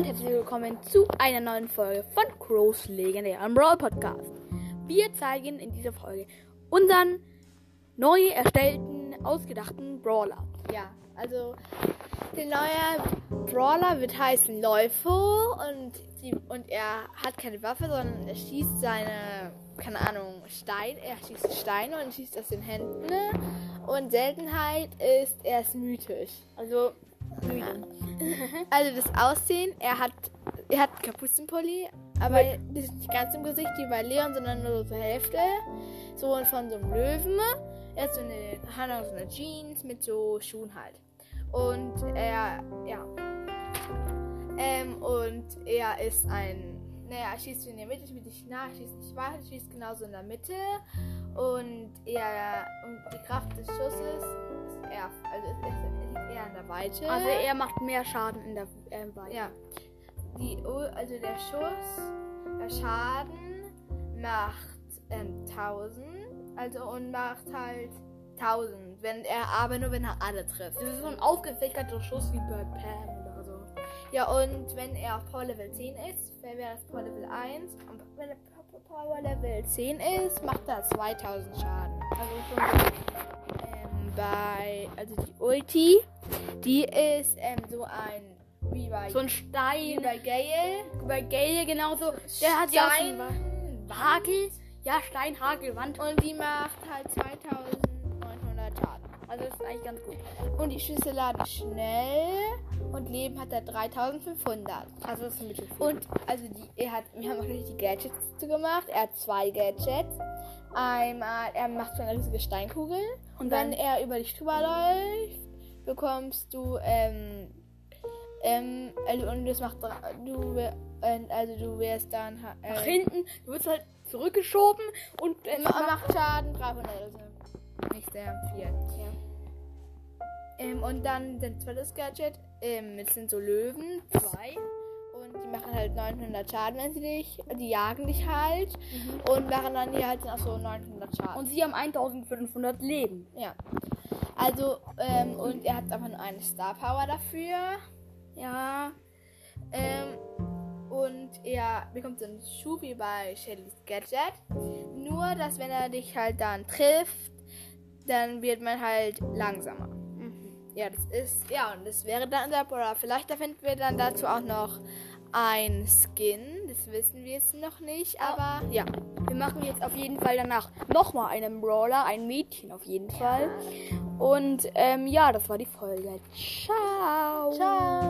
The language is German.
und herzlich willkommen zu einer neuen Folge von Crows legendären Brawl Podcast. Wir zeigen in dieser Folge unseren neu erstellten, ausgedachten Brawler. Ja, also der neue Brawler wird heißen Läufo und, die, und er hat keine Waffe, sondern er schießt seine, keine Ahnung, Stein, er schießt Steine und schießt aus den Händen. Und Seltenheit ist, er ist mythisch. Also, also das Aussehen, er hat, er hat einen Kapuzenpulli, aber das ist nicht ganz im Gesicht wie bei Leon, sondern nur so zur Hälfte. So von so einem Löwen. Er hat so eine, auch so eine Jeans mit so Schuhen halt. Und er, ja. Ähm, und er ist ein, naja, er schießt in der Mitte, schießt nicht nach, schießt nicht weit, schießt genauso in der Mitte. Und er, und die Kraft des Schusses eher, also ist, ist eher in der Weite. Also er macht mehr Schaden in der äh, Weite. Ja. Die, also der Schuss, der Schaden macht ähm, 1000. Also und macht halt 1000. Wenn er, aber nur wenn er alle trifft. Das ist so ein aufgefächerter Schuss wie bei Pam oder so. Ja, und wenn er auf Power Level 10 ist, wäre es Power Level 1. Und wenn er Power Level 10 ist, macht er 2000 Schaden. Also schon bei, also die Ulti, die ist ähm, so ein, wie bei, So ein Stein. wie bei Gale. bei Gale genauso. Der hat ja einen Hagel. Ja, Stein, Hagel, Wand. Und die macht halt 2900 Schaden. Also das ist eigentlich ganz gut. Und die Schüsse laden schnell. Und Leben hat er 3500. Also das ist ein bisschen viel. Und also die, er hat, wir haben auch richtig die Gadgets dazu gemacht. Er hat zwei Gadgets. Einmal, er macht so eine riesige Steinkugel. Und, wenn er über dich drüber läuft, bekommst du, ähm, ähm, also, und das macht, du, wär- äh, also du wirst dann, ha- nach äh, hinten, du wirst halt zurückgeschoben und er macht macht Schaden 300, also nicht sehr viel. Ähm, und dann sein zweites Gadget, ähm, das sind so Löwen, zwei. Und die machen halt 900 Schaden, wenn sie dich, die jagen dich halt. Und machen dann hier halt auch so 900 Schaden. und sie haben 1500 Leben. ja. Also, ähm, und er hat einfach nur eine Star Power dafür. Ja. Ähm, und er bekommt so einen Schuh wie bei Shellys Gadget. Nur, dass wenn er dich halt dann trifft, dann wird man halt langsamer. Ja, das ist, ja, und das wäre dann unser Brawler. Vielleicht finden wir dann dazu auch noch ein Skin. Das wissen wir jetzt noch nicht, aber ja. Wir machen jetzt auf jeden Fall danach nochmal einen Brawler, ein Mädchen auf jeden Fall. Und ähm, ja, das war die Folge. Ciao. Ciao.